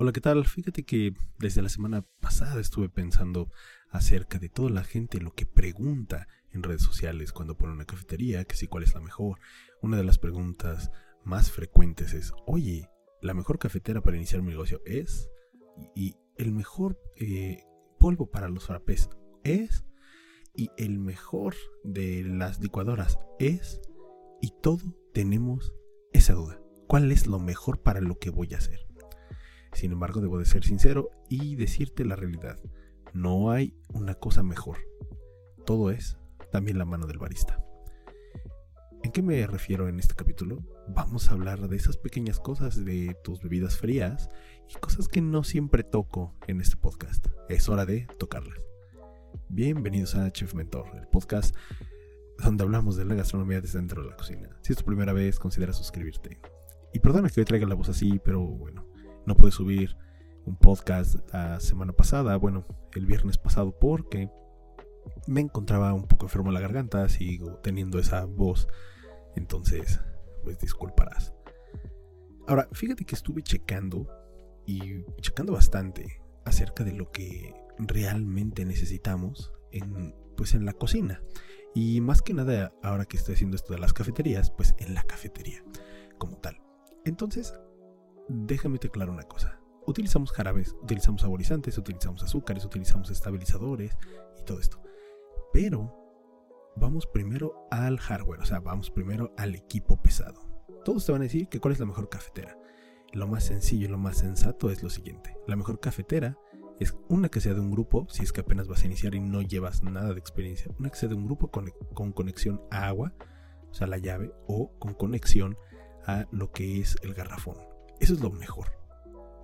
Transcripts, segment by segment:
Hola, ¿qué tal? Fíjate que desde la semana pasada estuve pensando acerca de toda la gente lo que pregunta en redes sociales cuando pone una cafetería, que si cuál es la mejor. Una de las preguntas más frecuentes es, oye, ¿la mejor cafetera para iniciar mi negocio es? Y el mejor eh, polvo para los frappés es? Y el mejor de las licuadoras es? Y todo tenemos esa duda. ¿Cuál es lo mejor para lo que voy a hacer? Sin embargo, debo de ser sincero y decirte la realidad. No hay una cosa mejor. Todo es también la mano del barista. ¿En qué me refiero en este capítulo? Vamos a hablar de esas pequeñas cosas de tus bebidas frías y cosas que no siempre toco en este podcast. Es hora de tocarlas. Bienvenidos a Chef Mentor, el podcast donde hablamos de la gastronomía desde dentro de la cocina. Si es tu primera vez, considera suscribirte. Y perdona que hoy traiga la voz así, pero bueno, no pude subir un podcast la semana pasada, bueno, el viernes pasado, porque me encontraba un poco enfermo en la garganta, sigo teniendo esa voz, entonces, pues disculparás. Ahora, fíjate que estuve checando y checando bastante acerca de lo que realmente necesitamos en, pues en la cocina. Y más que nada, ahora que estoy haciendo esto de las cafeterías, pues en la cafetería como tal. Entonces, déjame te claro una cosa. Utilizamos jarabes, utilizamos saborizantes, utilizamos azúcares, utilizamos estabilizadores y todo esto. Pero vamos primero al hardware, o sea, vamos primero al equipo pesado. Todos te van a decir que cuál es la mejor cafetera. Lo más sencillo y lo más sensato es lo siguiente. La mejor cafetera es una que sea de un grupo, si es que apenas vas a iniciar y no llevas nada de experiencia, una que sea de un grupo con, con conexión a agua, o sea, la llave, o con conexión a lo que es el garrafón. Eso es lo mejor.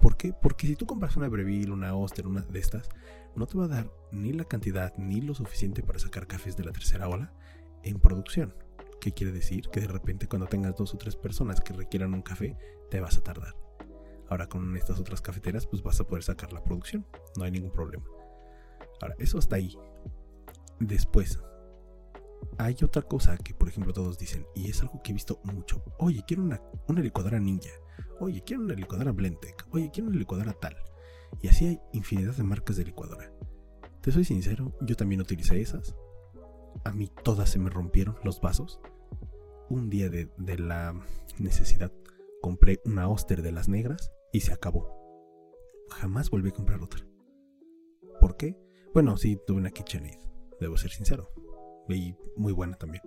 ¿Por qué? Porque si tú compras una Breville, una Oster, una de estas, no te va a dar ni la cantidad ni lo suficiente para sacar cafés de la tercera ola en producción. ¿Qué quiere decir? Que de repente cuando tengas dos o tres personas que requieran un café, te vas a tardar. Ahora con estas otras cafeteras, pues vas a poder sacar la producción. No hay ningún problema. Ahora, eso hasta ahí. Después, hay otra cosa que, por ejemplo, todos dicen, y es algo que he visto mucho. Oye, quiero una, licuadora ninja. Oye, quiero una licuadora Blendtec. Oye, quiero una licuadora tal. Y así hay infinidad de marcas de licuadora. Te soy sincero, yo también utilicé esas. A mí todas se me rompieron los vasos. Un día de, de la necesidad compré una Oster de las negras y se acabó. Jamás volví a comprar otra. ¿Por qué? Bueno, sí, tuve una KitchenAid, debo ser sincero y muy buena también.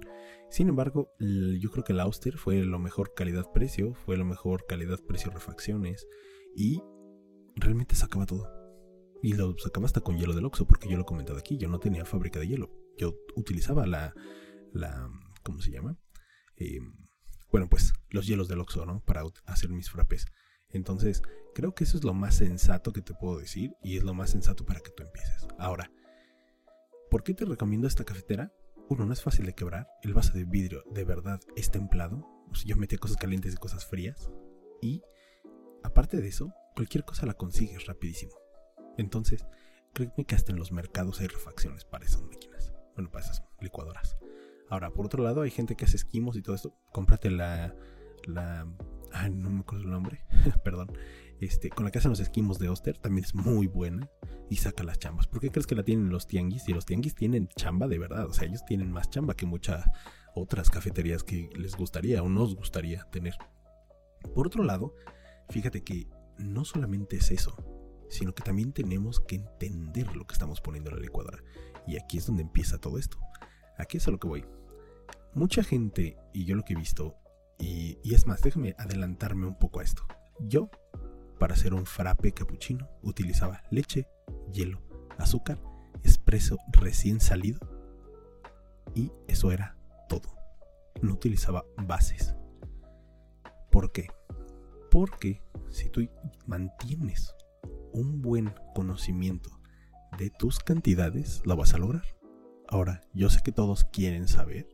Sin embargo, yo creo que la Auster fue lo mejor calidad-precio, fue lo mejor calidad-precio-refacciones y realmente sacaba todo. Y lo sacaba hasta con hielo del Oxxo, porque yo lo he comentado aquí, yo no tenía fábrica de hielo. Yo utilizaba la, la ¿cómo se llama? Em, bueno, pues los hielos del Oxxo, ¿no? Para hacer mis frappés. Entonces, creo que eso es lo más sensato que te puedo decir y es lo más sensato para que tú empieces. Ahora, ¿por qué te recomiendo esta cafetera? Uno, no es fácil de quebrar. El vaso de vidrio de verdad es templado. O sea, yo metí cosas calientes y cosas frías. Y aparte de eso, cualquier cosa la consigues rapidísimo. Entonces, créeme que hasta en los mercados hay refacciones para esas máquinas. Bueno, para esas licuadoras. Ahora, por otro lado, hay gente que hace esquimos y todo esto. Cómprate la. la. Ay, no me acuerdo el nombre. Perdón. Este, con la que hacen los esquimos de Oster también es muy buena y saca las chambas. ¿Por qué crees que la tienen los tianguis? Y los tianguis tienen chamba de verdad. O sea, ellos tienen más chamba que muchas otras cafeterías que les gustaría o nos gustaría tener. Por otro lado, fíjate que no solamente es eso, sino que también tenemos que entender lo que estamos poniendo en la licuadora. Y aquí es donde empieza todo esto. Aquí es a lo que voy. Mucha gente, y yo lo que he visto, y, y es más, déjame adelantarme un poco a esto. Yo para hacer un frappe cappuccino utilizaba leche, hielo, azúcar, espresso recién salido y eso era todo. No utilizaba bases. ¿Por qué? Porque si tú mantienes un buen conocimiento de tus cantidades, lo vas a lograr. Ahora, yo sé que todos quieren saber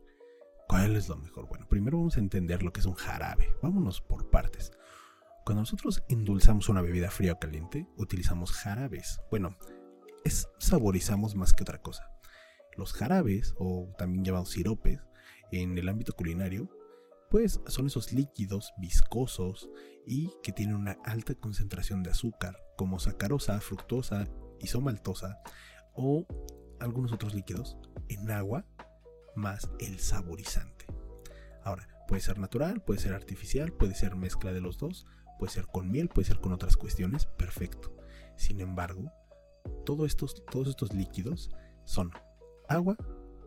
cuál es lo mejor. Bueno, primero vamos a entender lo que es un jarabe. Vámonos por partes. Cuando nosotros endulzamos una bebida fría o caliente, utilizamos jarabes. Bueno, es saborizamos más que otra cosa. Los jarabes, o también llamados siropes, en el ámbito culinario, Pues son esos líquidos viscosos y que tienen una alta concentración de azúcar, como sacarosa, fructosa, isomaltosa o algunos otros líquidos en agua más el saborizante. Ahora, puede ser natural, puede ser artificial, puede ser mezcla de los dos, puede ser con miel, puede ser con otras cuestiones, perfecto. Sin embargo, todos estos, todos estos líquidos son agua,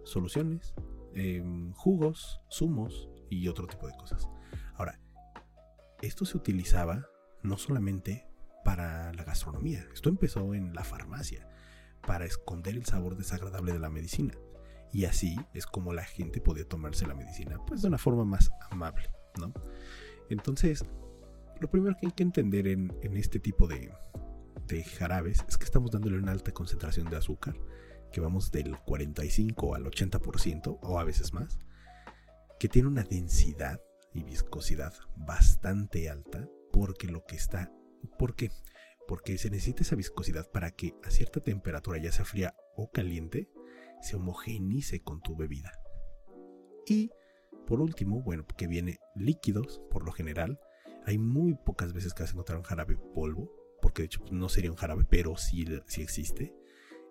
soluciones, em, jugos, zumos y otro tipo de cosas. Ahora, esto se utilizaba no solamente para la gastronomía, esto empezó en la farmacia, para esconder el sabor desagradable de la medicina. Y así es como la gente podía tomarse la medicina, pues de una forma más amable, ¿no? Entonces, lo primero que hay que entender en, este tipo de, de jarabes es que estamos dándole una alta concentración de azúcar, que vamos del 45 al 80% o a veces más, que tiene una densidad y viscosidad bastante alta porque lo que está... ¿Por qué? Porque se necesita esa viscosidad para que a cierta temperatura, ya sea fría o caliente, se homogenice con tu bebida. Y por último, bueno, que viene líquidos, por lo general. Hay muy pocas veces que vas a un jarabe polvo, porque de hecho pues, no sería un jarabe, pero sí, sí existe.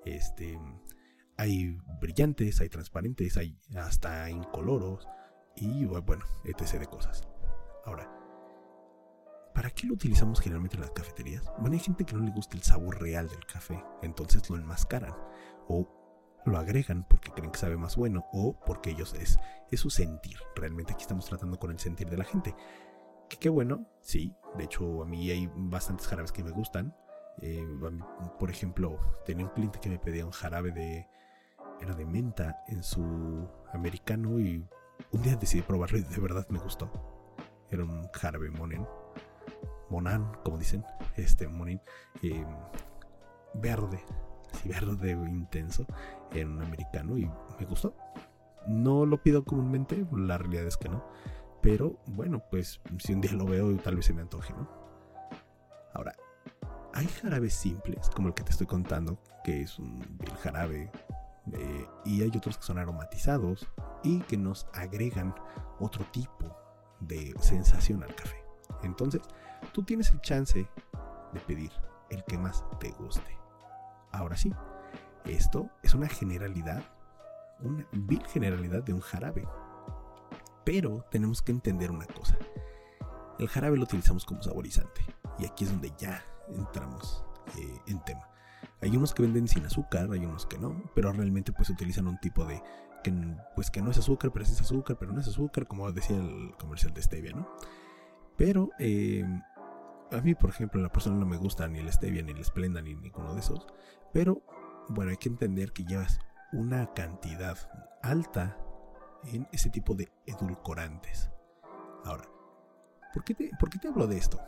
Este, hay brillantes, hay transparentes, hay hasta incoloros y bueno, etc. de cosas. Ahora, ¿para qué lo utilizamos generalmente en las cafeterías? Bueno, hay gente que no le gusta el sabor real del café, entonces lo enmascaran o lo agregan porque creen que sabe más bueno o porque ellos es, es su sentir. Realmente aquí estamos tratando con el sentir de la gente. Que qué bueno, sí. De hecho, a mí hay bastantes jarabes que me gustan. Eh, por ejemplo, tenía un cliente que me pedía un jarabe de. Era de menta en su americano y un día decidí probarlo y de verdad me gustó. Era un jarabe monen. Monan, como dicen. Este monin. Eh, verde. Así verde intenso. En un americano y me gustó. No lo pido comúnmente, la realidad es que no. Pero bueno, pues si un día lo veo, tal vez se me antoje, ¿no? Ahora, hay jarabes simples, como el que te estoy contando, que es un jarabe, eh, y hay otros que son aromatizados y que nos agregan otro tipo de sensación al café. Entonces, tú tienes el chance de pedir el que más te guste. Ahora sí, esto es una generalidad, una vil generalidad de un jarabe. Pero tenemos que entender una cosa. El jarabe lo utilizamos como saborizante. Y aquí es donde ya entramos eh, en tema. Hay unos que venden sin azúcar, hay unos que no, pero realmente pues utilizan un tipo de que pues que no es azúcar, pero es azúcar, pero no es azúcar, como decía el comercial de stevia, ¿no? Pero em, a mí, por ejemplo, la persona no me gusta ni el stevia, ni el Splenda, ni ninguno de esos. Pero bueno, hay que entender que llevas una cantidad alta en ese tipo de edulcorantes. Ahora, ¿por qué te, ¿por qué te hablo de esto?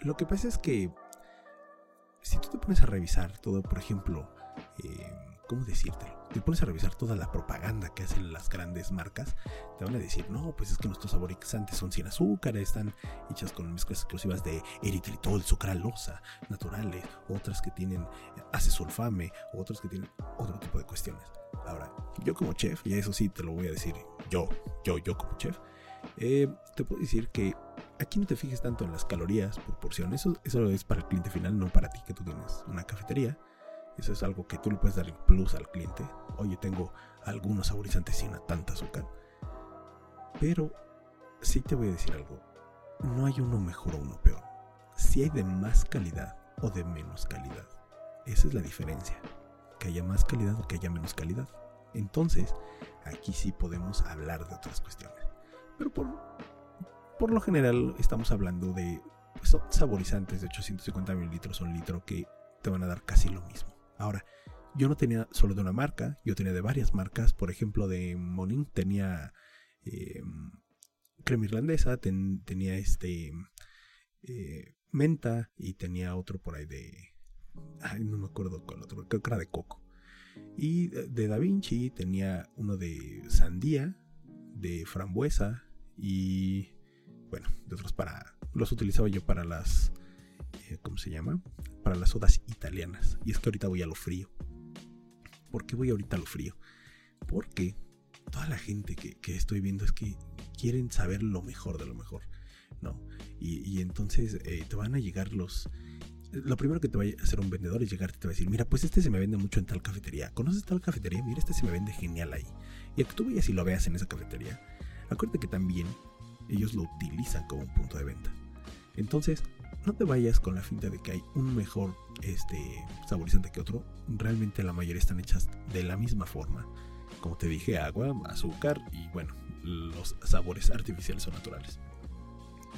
Lo que pasa es que si tú te pones a revisar todo, por ejemplo, eh, ¿cómo decírtelo? Te pones a revisar toda la propaganda que hacen las grandes marcas, te van a decir, no, pues es que nuestros saborizantes son sin azúcar, están hechas con mezclas exclusivas de eritritol, sucralosa, naturales, otras que tienen acesulfame, otras que tienen otro tipo de cuestiones. Ahora, yo como chef, y eso sí te lo voy a decir yo, yo, yo como chef, eh, te puedo decir que aquí no te fijes tanto en las calorías por porción. Eso, eso es para el cliente final, no para ti que tú tienes una cafetería. Eso es algo que tú le puedes dar el plus al cliente. Oye, tengo algunos saborizantes sin tanta azúcar. Pero sí te voy a decir algo. No hay uno mejor o uno peor. Si hay de más calidad o de menos calidad. Esa es la diferencia. Que haya más calidad o que haya menos calidad. Entonces, aquí sí podemos hablar de otras cuestiones. Pero por, por lo general estamos hablando de pues, saborizantes de 850 mililitros o un litro que te van a dar casi lo mismo. Ahora, yo no tenía solo de una marca, yo tenía de varias marcas. Por ejemplo, de Monin tenía em, crema irlandesa, tenía este eh, menta y tenía otro por ahí de... Ay, no me acuerdo cuál otro, creo que era de coco. Y de Da Vinci tenía uno de sandía, de frambuesa y bueno, de otros para los utilizaba yo para las eh, ¿cómo se llama? Para las sodas italianas. Y es que ahorita voy a lo frío. ¿Por qué voy ahorita a lo frío? Porque toda la gente que, estoy viendo es que quieren saber lo mejor de lo mejor, ¿no? Y, entonces eh, te van a llegar los... Lo primero que te va a hacer un vendedor es llegarte y te va a decir, mira, pues este se me vende mucho en tal cafetería. ¿Conoces tal cafetería? Mira, este se me vende genial ahí. Y el que tú vayas y lo veas en esa cafetería, acuérdate que también ellos lo utilizan como un punto de venta. Entonces, no te vayas con la finta de que hay un mejor este, saborizante que otro. Realmente la mayoría están hechas de la misma forma. Como te dije, agua, azúcar y bueno, los sabores artificiales o naturales.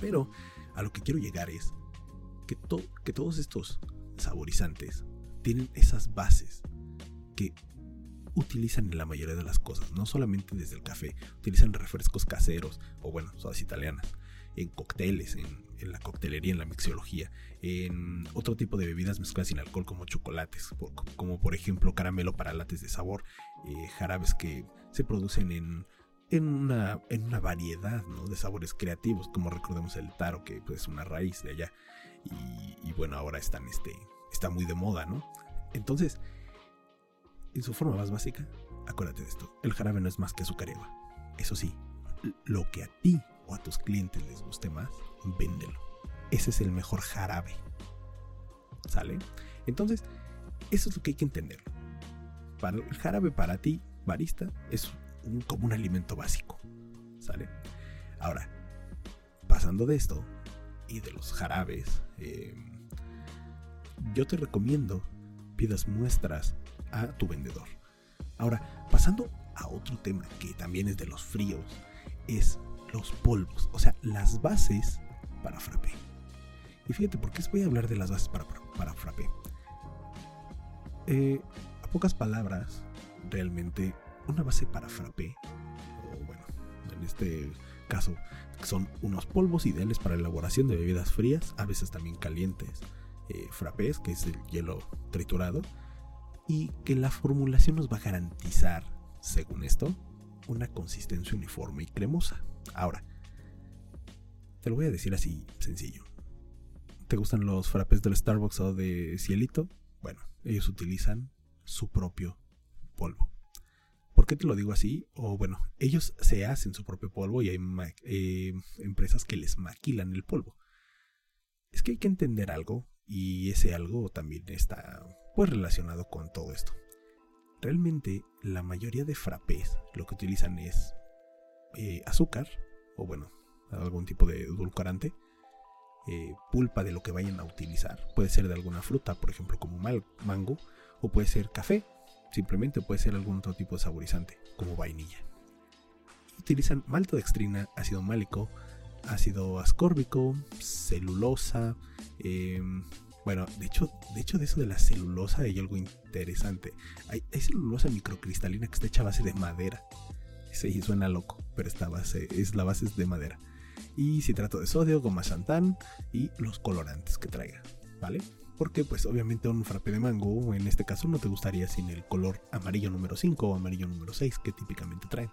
Pero a lo que quiero llegar es que, que todos estos saborizantes tienen esas bases que utilizan en la mayoría de las cosas, no solamente desde el café, utilizan refrescos caseros o bueno, sodas italianas, en cócteles, en, la coctelería, en la mixología, en otro tipo de bebidas mezcladas sin alcohol como chocolates, como por ejemplo caramelo para lates de sabor, eh, jarabes que se producen en, en, una, en una variedad de sabores creativos, como recordemos el taro, que pues, es una raíz de allá, y, bueno, ahora están, este, está muy de moda, ¿no? Entonces, en su forma más básica, acuérdate de esto, el jarabe no es más que agua. Eso sí, lo que a ti o a tus clientes les guste más, véndelo. Ese es el mejor jarabe. ¿Sale? Entonces, eso es lo que hay que entender. Para el jarabe para ti, barista, es como un alimento básico. ¿Sale? Ahora, pasando de esto y de los jarabes, em, yo te recomiendo pidas muestras a tu vendedor. Ahora, pasando a otro tema que también es de los fríos, es los polvos, o sea, las bases para frappé. Y fíjate, ¿por qué voy a hablar de las bases para, para frappé? Eh, a pocas palabras, realmente, una base para frappé, o bueno, en este caso, son unos polvos ideales para elaboración de bebidas frías, a veces también calientes, eh, frappés, que es el hielo triturado, y que la formulación nos va a garantizar, según esto, una consistencia uniforme y cremosa. Ahora, te lo voy a decir así sencillo. ¿Te gustan los frappés del Starbucks o de Cielito? Bueno, ellos utilizan su propio polvo. ¿Por qué te lo digo así? O bueno, ellos se hacen su propio polvo y hay eh, empresas que les maquilan el polvo. Es que hay que entender algo y ese algo también está pues relacionado con todo esto. Realmente la mayoría de frappés lo que utilizan es eh, azúcar, o bueno, algún tipo de edulcorante, eh, pulpa de lo que vayan a utilizar. Puede ser de alguna fruta, por ejemplo, como mango, o puede ser café, simplemente puede ser algún otro tipo de saborizante, como vainilla. Utilizan maltodextrina, ácido málico, ácido ascórbico, celulosa, em, bueno, de hecho, de hecho, de eso de la celulosa hay algo interesante. Hay, celulosa microcristalina que está hecha a base de madera. Sí, suena loco, pero esta base es la base de madera. Y citrato de sodio, goma xantán y los colorantes que traiga, ¿vale? Porque pues obviamente un frappe de mango, en este caso no te gustaría sin el color amarillo número 5 o amarillo número 6 que típicamente traen.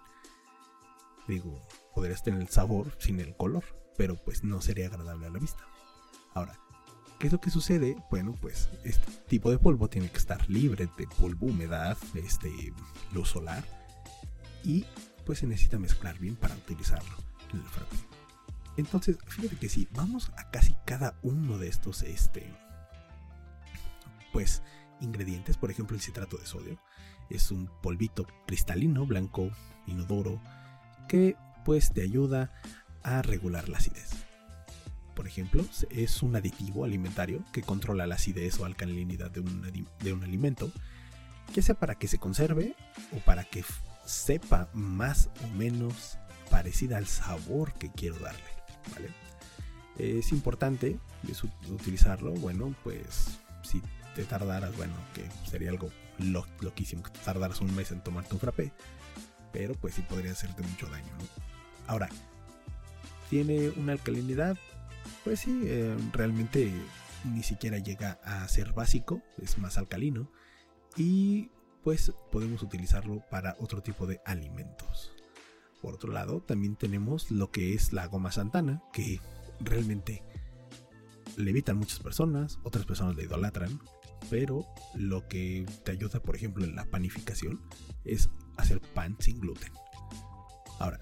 Digo, podrías tener el sabor sin el color, pero pues no sería agradable a la vista. Ahora, ¿Qué es lo que sucede? Bueno, pues este tipo de polvo tiene que estar libre de polvo, humedad, este, luz solar y pues se necesita mezclar bien para utilizarlo en el frappe. Entonces, fíjate que si vamos a casi cada uno de estos este pues ingredientes, por ejemplo, el citrato de sodio es un polvito cristalino, blanco, inodoro que pues te ayuda a regular la acidez por ejemplo, es un aditivo alimentario que controla la acidez o alcalinidad de un, de un alimento, ya sea para que se conserve o para que sepa más o menos parecida al sabor que quiero darle. ¿vale? Es importante utilizarlo, bueno, pues si te tardaras, bueno, que sería algo loquísimo que te tardaras un mes en tomarte un frappé, pero pues sí podría hacerte mucho daño. Ahora, tiene una alcalinidad pues sí, eh, realmente ni siquiera llega a ser básico, es más alcalino y pues podemos utilizarlo para otro tipo de alimentos. Por otro lado, también tenemos lo que es la goma santana, que realmente le evitan muchas personas, otras personas le idolatran, pero lo que te ayuda, por ejemplo, en la panificación es hacer pan sin gluten. Ahora,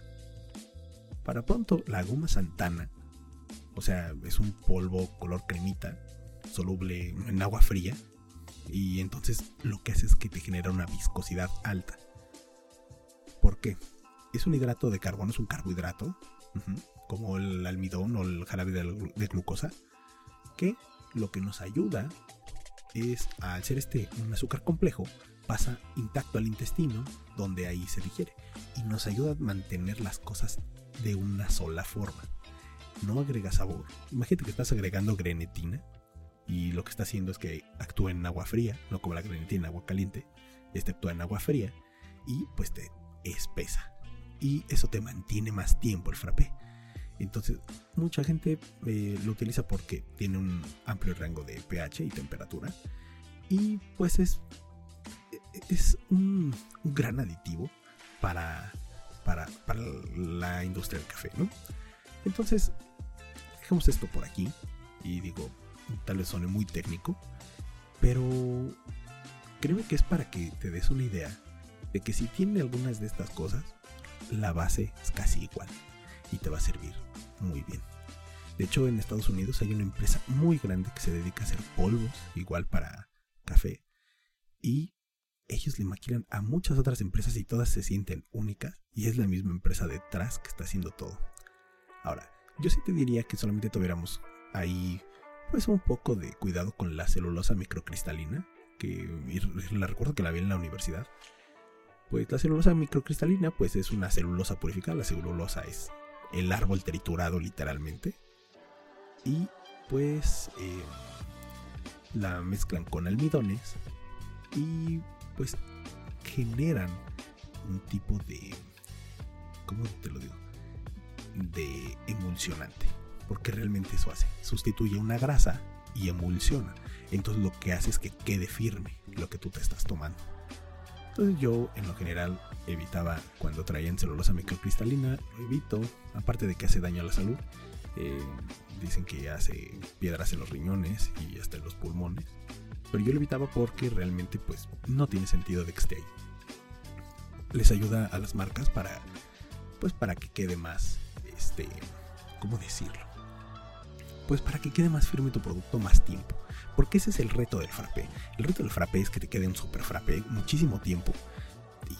Para pronto, la goma Santana, o sea, es un polvo color cremita, soluble en agua fría, y entonces lo que hace es que te genera una viscosidad alta. ¿Por qué? Es un hidrato de carbono, es un carbohidrato, como el almidón o el jarabe de, glucosa, que lo que nos ayuda es, al ser este un azúcar complejo, pasa intacto al intestino, donde ahí se digiere, y nos ayuda a mantener las cosas de una sola forma. No agrega sabor. Imagínate que estás agregando grenetina y lo que está haciendo es que actúa en agua fría, no como la grenetina en agua caliente, este actúa en agua fría y pues te espesa. Y eso te mantiene más tiempo el frappé. Entonces, mucha gente eh, lo utiliza porque tiene un amplio rango de pH y temperatura. Y pues es, es un, gran aditivo para, para, para, la industria del café, ¿no? Entonces, dejemos esto por aquí. Y digo, tal vez suene muy técnico. Pero créeme que es para que te des una idea de que si tiene algunas de estas cosas, la base es casi igual y te va a servir muy bien. De hecho, en Estados Unidos hay una empresa muy grande que se dedica a hacer polvos, igual para café, y ellos le maquilan a muchas otras empresas y todas se sienten únicas, y es la misma empresa detrás que está haciendo todo. Ahora, yo sí te diría que solamente tuviéramos ahí pues un poco de cuidado con la celulosa microcristalina, que la recuerdo que la vi en la universidad. Pues la celulosa microcristalina pues es una celulosa purificada, la celulosa es el árbol triturado literalmente. Y pues eh, la mezclan con almidones y pues generan un tipo de... ¿Cómo te lo digo? De emulsionante. Porque realmente eso hace. Sustituye una grasa y emulsiona. Entonces lo que hace es que quede firme lo que tú te estás tomando. Entonces yo en lo general evitaba cuando traían celulosa microcristalina, lo evito, aparte de que hace daño a la salud. Eh, dicen que hace piedras en los riñones y hasta en los pulmones. Pero yo lo evitaba porque realmente pues no tiene sentido de que esté ahí. Les ayuda a las marcas para pues para que quede más este ¿cómo decirlo? Pues para que quede más firme tu producto más tiempo. Porque ese es el reto del frappé. El reto del frappé es que te quede un super frappé muchísimo tiempo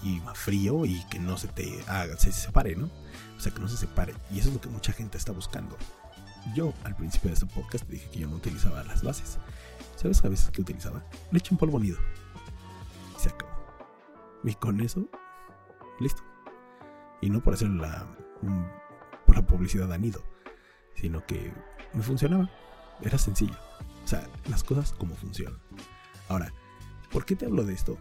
y más frío y que no se te haga, se separe, ¿no? O sea, que no se separe. Y eso es lo que mucha gente está buscando. Yo al principio de este podcast dije que yo no utilizaba las bases. ¿Sabes a veces que utilizaba? Leche en polvo nido. Y se acabó. Y con eso, listo. Y no por hacer la, por la publicidad a nido, sino que me funcionaba. Era sencillo. O sea, las cosas como funcionan. Ahora, ¿por qué te hablo de esto?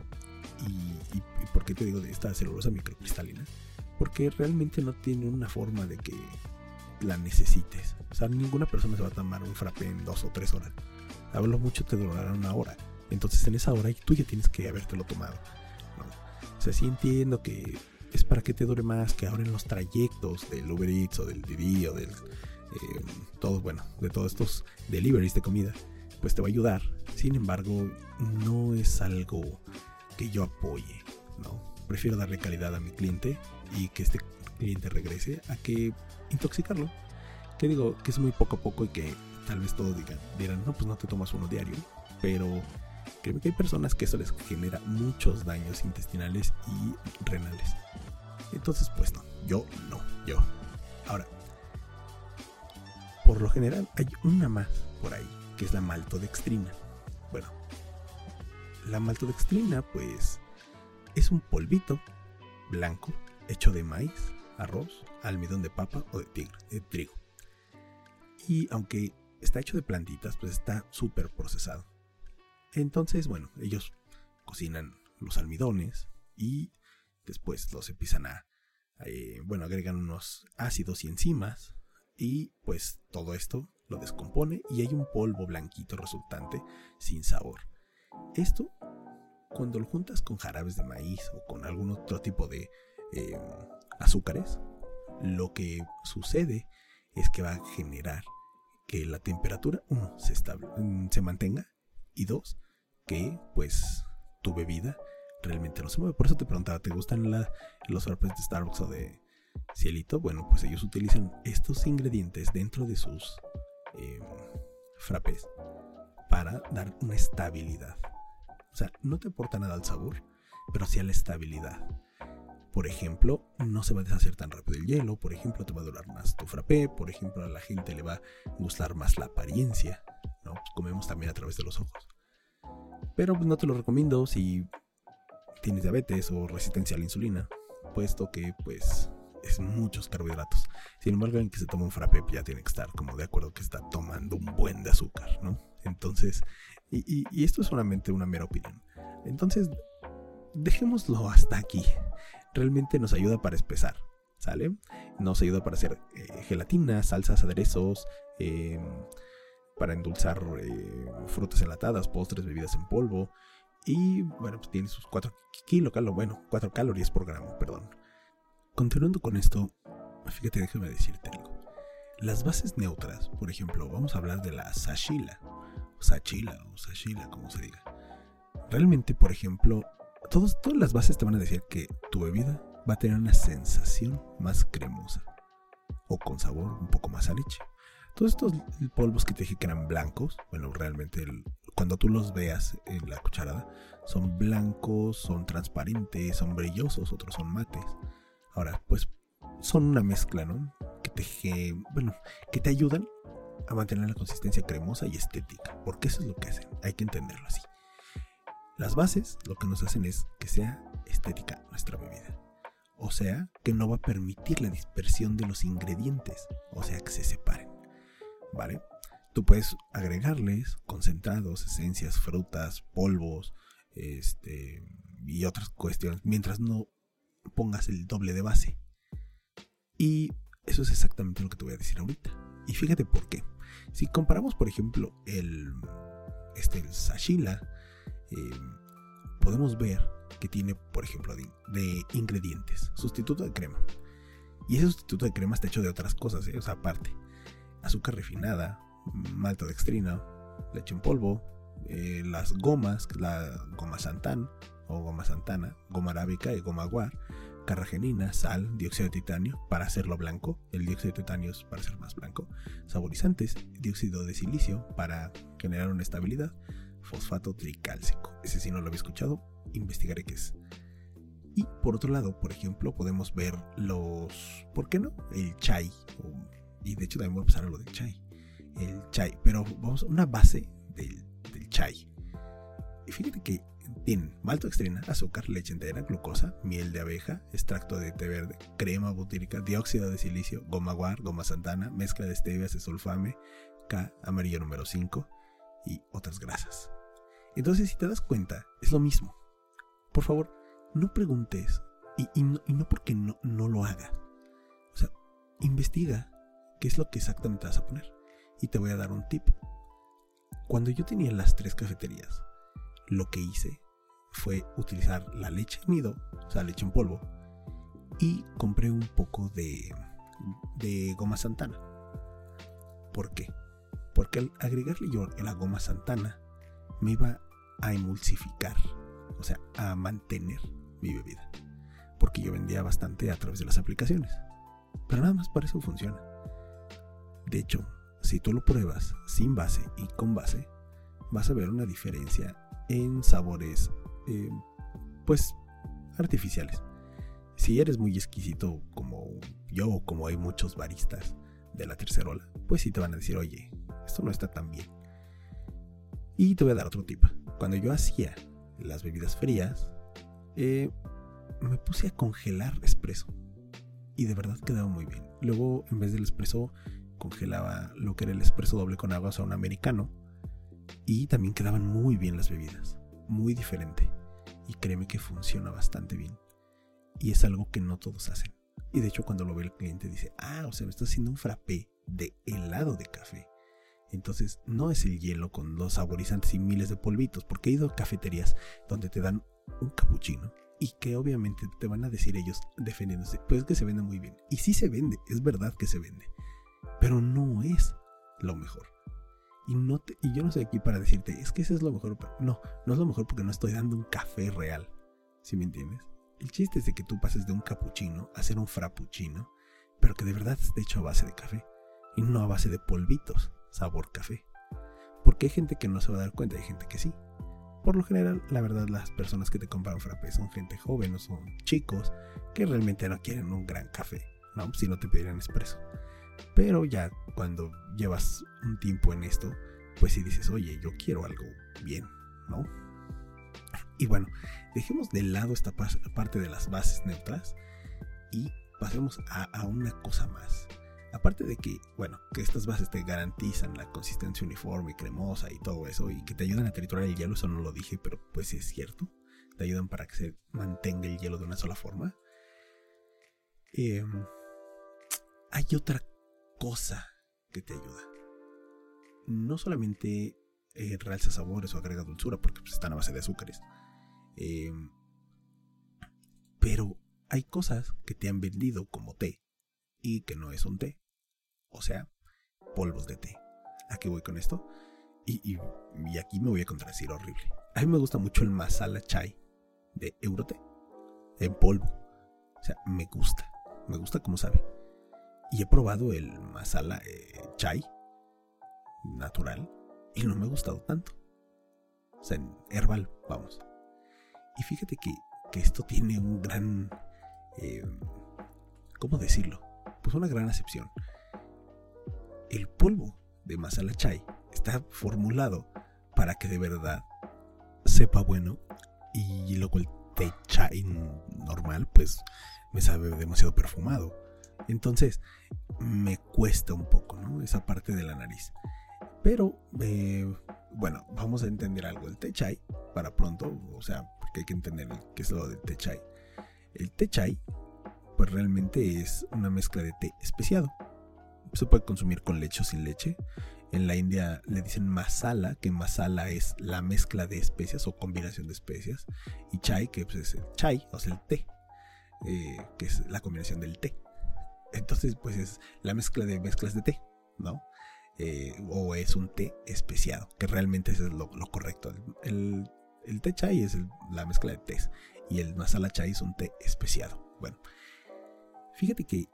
Y, por qué te digo de esta celulosa microcristalina? Porque realmente no tiene una forma de que la necesites. O sea, ninguna persona se va a tomar un frappé en dos o tres horas. Hablo mucho te durará una hora. Entonces en esa hora tú ya tienes que habértelo tomado. O sea, sí entiendo que es para que te dure más, que ahora en los trayectos del Uber Eats o del Didi o del... Eh, bueno, de todos estos deliveries de comida, pues te va a ayudar. Sin embargo, no es algo que yo apoye, ¿no? Prefiero darle calidad a mi cliente y que este cliente regrese a que intoxicarlo. Que digo que es muy poco a poco y que tal vez todos digan, dirán, no, pues no te tomas uno diario, pero creo que hay personas que eso les genera muchos daños intestinales y renales. Entonces, pues no, yo no, yo. Ahora, por lo general hay una más por ahí, que es la maltodextrina. Bueno, la maltodextrina, pues, es un polvito blanco hecho de maíz, arroz, almidón de papa o de, trigo. Y aunque está hecho de plantitas, pues está súper procesado. Entonces, bueno, ellos cocinan los almidones y después los empiezan a, eh, bueno, agregan unos ácidos y enzimas y pues todo esto lo descompone y hay un polvo blanquito resultante sin sabor. Esto, cuando lo juntas con jarabes de maíz o con algún otro tipo de em, azúcares, lo que sucede es que va a generar que la temperatura, uno, se, mm, se mantenga y dos, que pues tu bebida realmente no se mueve. Por eso te preguntaba, ¿te gustan los frappés de Starbucks o de, Cielito, bueno, pues ellos utilizan estos ingredientes dentro de sus eh, frappés para dar una estabilidad. O sea, no te aporta nada al sabor, pero sí a la estabilidad. Por ejemplo, no se va a deshacer tan rápido el hielo, por ejemplo, te va a durar más tu frappé, por ejemplo, a la gente le va a gustar más la apariencia, ¿no? Comemos también a través de los ojos. Pero pues, no te lo recomiendo si tienes diabetes o resistencia a la insulina, puesto que pues muchos carbohidratos. Sin embargo, alguien que se toma un frappé ya tiene que estar como de acuerdo que está tomando un buen de azúcar, ¿no? Entonces, y, esto es solamente una mera opinión. Entonces, dejémoslo hasta aquí realmente nos ayuda para espesar, ¿sale? Nos ayuda para hacer eh, gelatina, salsas, aderezos, em, para endulzar eh, frutas enlatadas, postres, bebidas en polvo. Y bueno, pues tiene sus 4 kilocalorías, bueno, 4 calorías por gramo, perdón. Continuando con esto, fíjate, déjame decirte algo. Las bases neutras, por ejemplo, vamos a hablar de la sashila, o sachila, o sashila, como se diga. Realmente, por ejemplo, todas las bases te van a decir que tu bebida va a tener una sensación más cremosa o con sabor un poco más a leche. Todos estos polvos que te dije que eran blancos, bueno, realmente cuando tú los veas en la cucharada, son blancos, son transparentes, son brillosos, otros son mates. Ahora, pues son una mezcla, ¿no? Que te, bueno, que te ayudan a mantener la consistencia cremosa y estética, porque eso es lo que hacen, hay que entenderlo así. Las bases lo que nos hacen es que sea estética nuestra bebida. O sea, que no va a permitir la dispersión de los ingredientes. O sea, que se separen. ¿Vale? Tú puedes agregarles concentrados, esencias, frutas, polvos, este, y otras cuestiones, mientras no pongas el doble de base. Y eso es exactamente lo que te voy a decir ahorita. Y fíjate por qué. Si comparamos, por ejemplo, el, este, el sashila Em, podemos ver que tiene, por ejemplo, de, ingredientes, sustituto de crema. Y ese sustituto de crema está hecho de otras cosas, ¿eh? o sea, aparte. Azúcar refinada, maltodextrina, leche en polvo, eh, las gomas, la goma santán o goma santana, goma arábica y goma guar, carragenina, sal, dióxido de titanio para hacerlo blanco, el dióxido de titanio es para ser más blanco, saborizantes, dióxido de silicio para generar una estabilidad, fosfato tricálcico. Ese sí no lo había escuchado, investigaré qué es. Y por otro lado, por ejemplo, podemos ver los, ¿por qué no? El chai. y de hecho también voy a pasar a lo del chai. El chai, pero vamos a una base del, chai. Y fíjate que tienen maltodextrina, azúcar, leche entera, glucosa, miel de abeja, extracto de té verde, crema butírica, dióxido de silicio, goma guar, goma santana, mezcla de stevia, sulfame, K, amarillo número 5 y otras grasas. Entonces, si te das cuenta, es lo mismo. Por favor, no preguntes y, no, porque no, lo hagas. O sea, investiga qué es lo que exactamente vas a poner. Y te voy a dar un tip. Cuando yo tenía las tres cafeterías, lo que hice fue utilizar la leche nido, o sea, leche en polvo, y compré un poco de, goma santana. ¿Por qué? Porque al agregarle yo la goma santana, me iba a emulsificar, o sea, a mantener mi bebida. Porque yo vendía bastante a través de las aplicaciones. Pero nada más para eso funciona. De hecho, si tú lo pruebas sin base y con base, vas a ver una diferencia en sabores, eh, pues, artificiales. Si eres muy exquisito como yo o como hay muchos baristas de la tercera ola, pues sí te van a decir, oye, esto no está tan bien. Y te voy a dar otro tip. Cuando yo hacía las bebidas frías, eh, me puse a congelar espresso. Y de verdad quedaba muy bien. Luego, en vez del espresso, congelaba lo que era el espresso doble con agua, o sea, un americano. Y también quedaban muy bien las bebidas. Muy diferente. Y créeme que funciona bastante bien. Y es algo que no todos hacen. Y de hecho, cuando lo ve el cliente, dice: Ah, o sea, me está haciendo un frappé de helado de café. Entonces no es el hielo con los saborizantes y miles de polvitos, porque he ido a cafeterías donde te dan un capuchino y que obviamente te van a decir ellos defendiéndose, pues que se vende muy bien. Y sí se vende, es verdad que se vende, pero no es lo mejor. Y, no y yo no estoy aquí para decirte, es que ese es lo mejor. No, no es lo mejor porque no estoy dando un café real. ¿Sí me entiendes? El chiste es de que tú pases de un cappuccino a ser un frappuccino, pero que de verdad esté hecho a base de café y no a base de polvitos, sabor café. Porque hay gente que no se va a dar cuenta, hay gente que sí. Por lo general, la verdad, las personas que te compran frappé son gente joven o son chicos que realmente no quieren un gran café, ¿no? Si no te pedirían expreso. Pero ya cuando llevas un tiempo en esto, pues si dices, oye, yo quiero algo bien, ¿no? Y bueno, dejemos de lado esta parte de las bases neutras y pasemos a, una cosa más. Aparte de que, bueno, que estas bases te garantizan la consistencia uniforme, y cremosa y todo eso, y que te ayudan a triturar el hielo, eso no lo dije, pero pues es cierto. Te ayudan para que se mantenga el hielo de una sola forma. Em, hay otra cosa que te ayuda. No solamente eh, realza sabores o agrega dulzura, porque pues, están a base de azúcares. Em, pero hay cosas que te han vendido como té y que no es un té. O sea, polvos de té. ¿A qué voy con esto? Y, aquí me voy a contradecir horrible. A mí me gusta mucho el masala chai de Euroté en polvo. O sea, me gusta. Me gusta como sabe. Y he probado el masala eh, chai natural y no me ha gustado tanto. O sea, en herbal, vamos. Y fíjate que, que esto tiene un gran eh, ¿cómo decirlo? Pues una gran acepción. El polvo de masala chai está formulado para que de verdad sepa bueno y luego el té chai normal pues me sabe demasiado perfumado. Entonces me cuesta un poco, ¿no? Esa parte de la nariz. Pero, eh, bueno, vamos a entender algo. El té chai, para pronto, o sea, porque hay que entender qué es lo del té chai. El té chai, pues realmente es una mezcla de té especiado. Se puede consumir con leche o sin leche. En la India le dicen masala, que masala es la mezcla de especias o combinación de especias. Y chai, que pues, es el chai, o sea, el té, eh, que es la combinación del té. Entonces, pues es la mezcla de mezclas de té, ¿no? Eh, o es un té especiado, que realmente es lo, correcto. El, el, té chai es la mezcla de tés y el masala chai es un té especiado. Bueno, fíjate que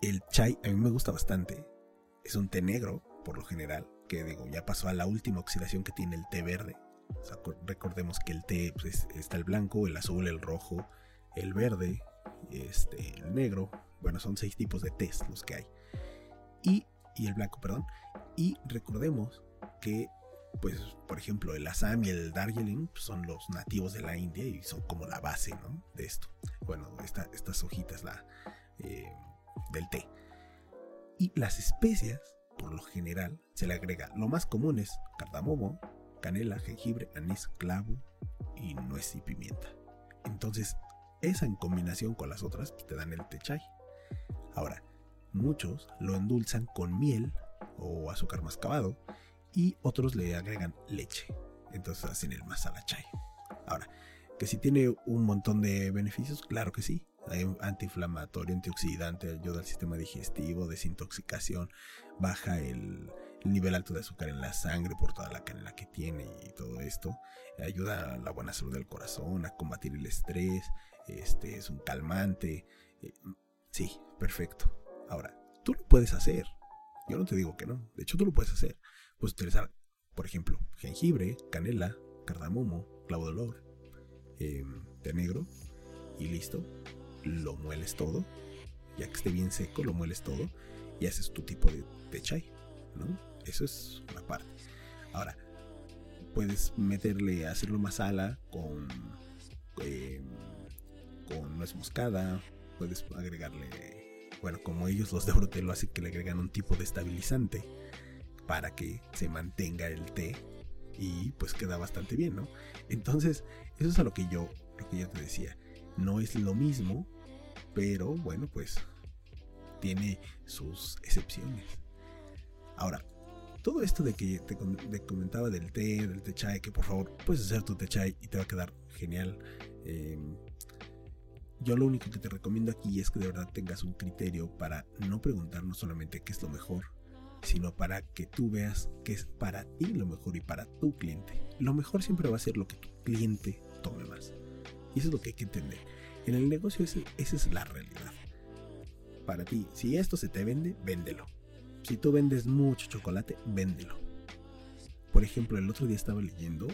el chai a mí me gusta bastante. Es un té negro, por lo general, que digo, ya pasó a la última oxidación que tiene el té verde. recordemos que el té pues, está el blanco, el azul, el rojo, el verde, este, el negro. Bueno, son seis tipos de tés los que hay. Y, y el blanco, perdón. Y recordemos que pues por ejemplo el Assam y el Darjeeling pues, son los nativos de la India y son como la base ¿no? de esto. Bueno, estas hojitas la, eh, del té. Y las especias, por lo general, se le agrega lo más común es cardamomo, canela, jengibre, anís, clavo y nuez y pimienta. Entonces, esa en combinación con las otras pues, te dan el té chai. Ahora, muchos lo endulzan con miel o azúcar mascabado y otros le agregan leche. Entonces hacen el masala chai. Ahora, que si tiene un montón de beneficios, claro que sí. Hay antiinflamatorio, antioxidante, ayuda al sistema digestivo, desintoxicación, baja el, nivel alto de azúcar en la sangre por toda la canela que tiene y todo esto. Ayuda a la buena salud del corazón, a combatir el estrés, este es un calmante. Eh, sí, perfecto. Ahora, tú lo puedes hacer. Yo no te digo que no. De hecho, tú lo puedes hacer. Puedes utilizar, por ejemplo, jengibre, canela, cardamomo, clavo de olor, em, té negro y listo. Lo mueles todo. Ya que esté bien seco, lo mueles todo y haces tu tipo de, de chai. ¿no? Eso es una parte. Ahora, puedes meterle, hacerlo masala con, em, con nuez moscada. Puedes agregarle, bueno, como ellos los de Brote lo hacen, que le agregan un tipo de estabilizante para que se mantenga el té y pues queda bastante bien, ¿no? Entonces, eso es a lo que yo, lo que yo te decía. No es lo mismo, pero bueno, pues tiene sus excepciones. Ahora, todo esto de que te, comentaba del té, del té que por favor puedes hacer tu té y te va a quedar genial. Em, yo lo único que te recomiendo aquí es que de verdad tengas un criterio para no preguntarnos solamente qué es lo mejor, sino para que tú veas que es para ti lo mejor y para tu cliente. Lo mejor siempre va a ser lo que tu cliente tome más. Y eso es lo que hay que entender. En el negocio esa es la realidad. Para ti, si esto se te vende, véndelo. Si tú vendes mucho chocolate, véndelo. Por ejemplo, el otro día estaba leyendo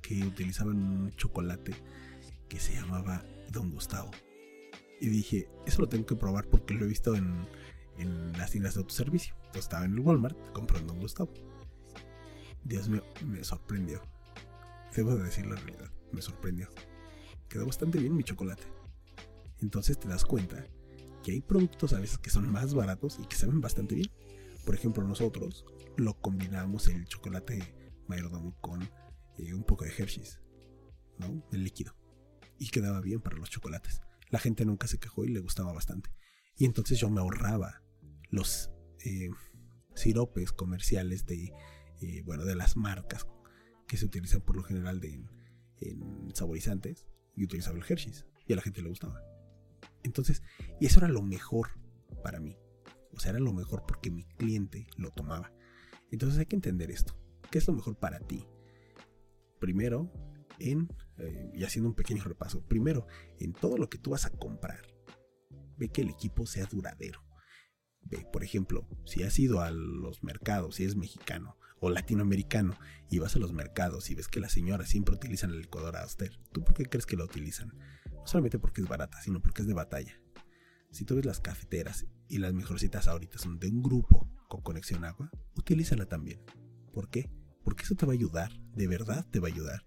que utilizaban un chocolate que se llamaba Don Gustavo. Y dije, eso lo tengo que probar porque lo he visto en, las tiendas de autoservicio. estaba en el Walmart comprando Don Gustavo. Dios mío, me sorprendió. Debo de decir la realidad, me sorprendió. Quedó bastante bien mi chocolate. Entonces te das cuenta que hay productos a veces que son más baratos y que saben bastante bien. Por ejemplo, nosotros lo combinamos el chocolate mayordomo con eh, un poco de Hershey's, ¿no? El líquido. Y quedaba bien para los chocolates. La gente nunca se quejó y le gustaba bastante. Y entonces yo me ahorraba los eh, siropes comerciales de, eh, bueno, de las marcas que se utilizan por lo general de, en, saborizantes y utilizaba el Hershey's. Y a la gente le gustaba. Entonces, y eso era lo mejor para mí. O sea, era lo mejor porque mi cliente lo tomaba. Entonces hay que entender esto. ¿Qué es lo mejor para ti? Primero, eh, y haciendo un pequeño repaso, primero, en todo lo que tú vas a comprar, ve que el equipo sea duradero. Ve, por ejemplo, si has ido a los mercados, si es mexicano o latinoamericano, y vas a los mercados y ves que las señoras siempre utilizan la licuadora Auster, ¿tú por qué crees que la utilizan? No solamente porque es barata, sino porque es de batalla. Si tú ves las cafeteras y las mejorcitas ahorita son de un grupo con conexión agua, utilízala también. ¿Por qué? Porque eso te va a ayudar, de verdad te va a ayudar,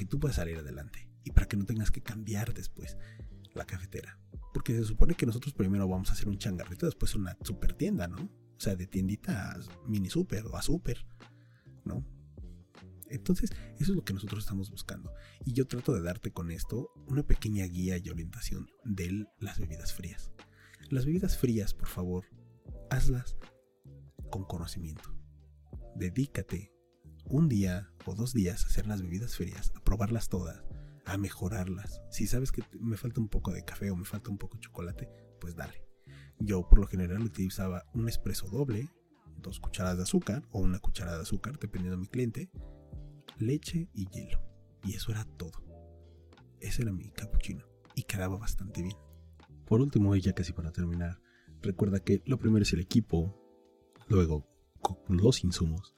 que tú puedas salir adelante y para que no tengas que cambiar después la cafetera. Porque se supone que nosotros primero vamos a hacer un changarrito, después una super tienda, ¿no? O sea, de tiendita a mini super o a super, ¿no? Entonces, eso es lo que nosotros estamos buscando. Y yo trato de darte con esto una pequeña guía y orientación de las bebidas frías. Las bebidas frías, por favor, hazlas con conocimiento. Dedícate un día o dos días hacer las bebidas frías, a probarlas todas, a mejorarlas. Si sabes que me falta un poco de café o me falta un poco de chocolate, pues dale. Yo por lo general utilizaba un espresso doble, dos cucharadas de azúcar o una cucharada de azúcar, dependiendo de mi cliente, leche y hielo. Y eso era todo. Ese era mi cappuccino. Y quedaba bastante bien. Por último, y ya casi para terminar, recuerda que lo primero es el equipo, luego los insumos,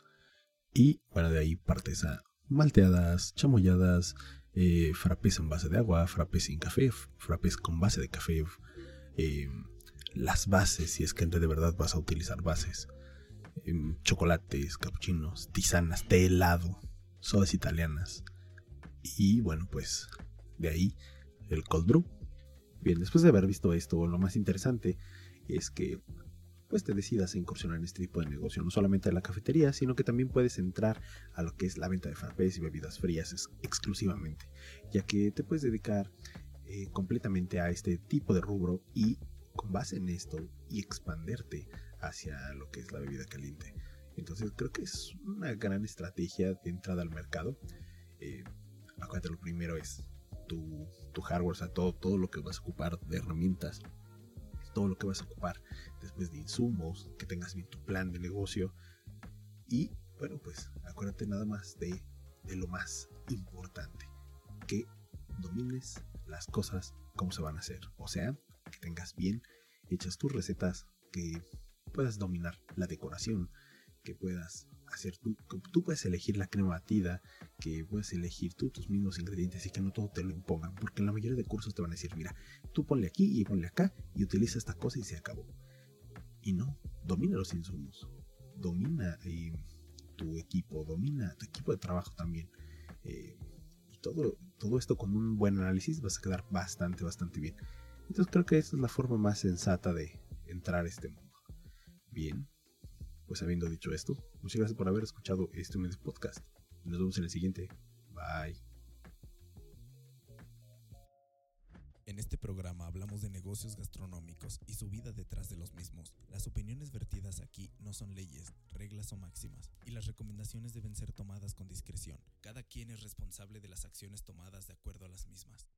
y bueno, de ahí partes a malteadas, chamoyadas, eh, frappés en base de agua, frappés sin café, frappés con base de café, eh, las bases, si es que de verdad vas a utilizar bases, eh, chocolates, cappuccinos, tisanas, té helado, sodas italianas. Y bueno, pues de ahí el cold brew. Bien, después de haber visto esto, lo más interesante es que pues te decidas a incursionar en este tipo de negocio, no solamente en la cafetería, sino que también puedes entrar a lo que es la venta de frappés y bebidas frías exclusivamente, ya que te puedes dedicar eh, completamente a este tipo de rubro y con base en esto y expanderte hacia lo que es la bebida caliente. Entonces creo que es una gran estrategia de entrada al mercado. Eh, acuérdate, lo primero es tu, hardware, o sea, todo, todo lo que vas a ocupar de herramientas, todo lo que vas a ocupar después de insumos, que tengas bien tu plan de negocio. Y bueno, pues acuérdate nada más de, lo más importante, que domines las cosas como se van a hacer. O sea, que tengas bien hechas tus recetas, que puedas dominar la decoración, que puedas hacer tú, tú puedes elegir la crema batida, que puedes elegir tú tus mismos ingredientes y que no todo te lo impongan, porque en la mayoría de cursos te van a decir, mira, tú ponle aquí y ponle acá y utiliza esta cosa y se acabó. Y no, domina los insumos, domina eh, tu equipo, domina tu equipo de trabajo también. Eh, y todo, todo esto con un buen análisis vas a quedar bastante, bastante bien. Entonces creo que esa es la forma más sensata de entrar a este mundo. Bien, pues habiendo dicho esto, muchas gracias por haber escuchado este humilde podcast. Nos vemos en el siguiente. Bye. En este programa hablamos de negocios gastronómicos y su vida detrás de los mismos. Las opiniones vertidas aquí no son leyes, reglas o máximas, y las recomendaciones deben ser tomadas con discreción. Cada quien es responsable de las acciones tomadas de acuerdo a las mismas.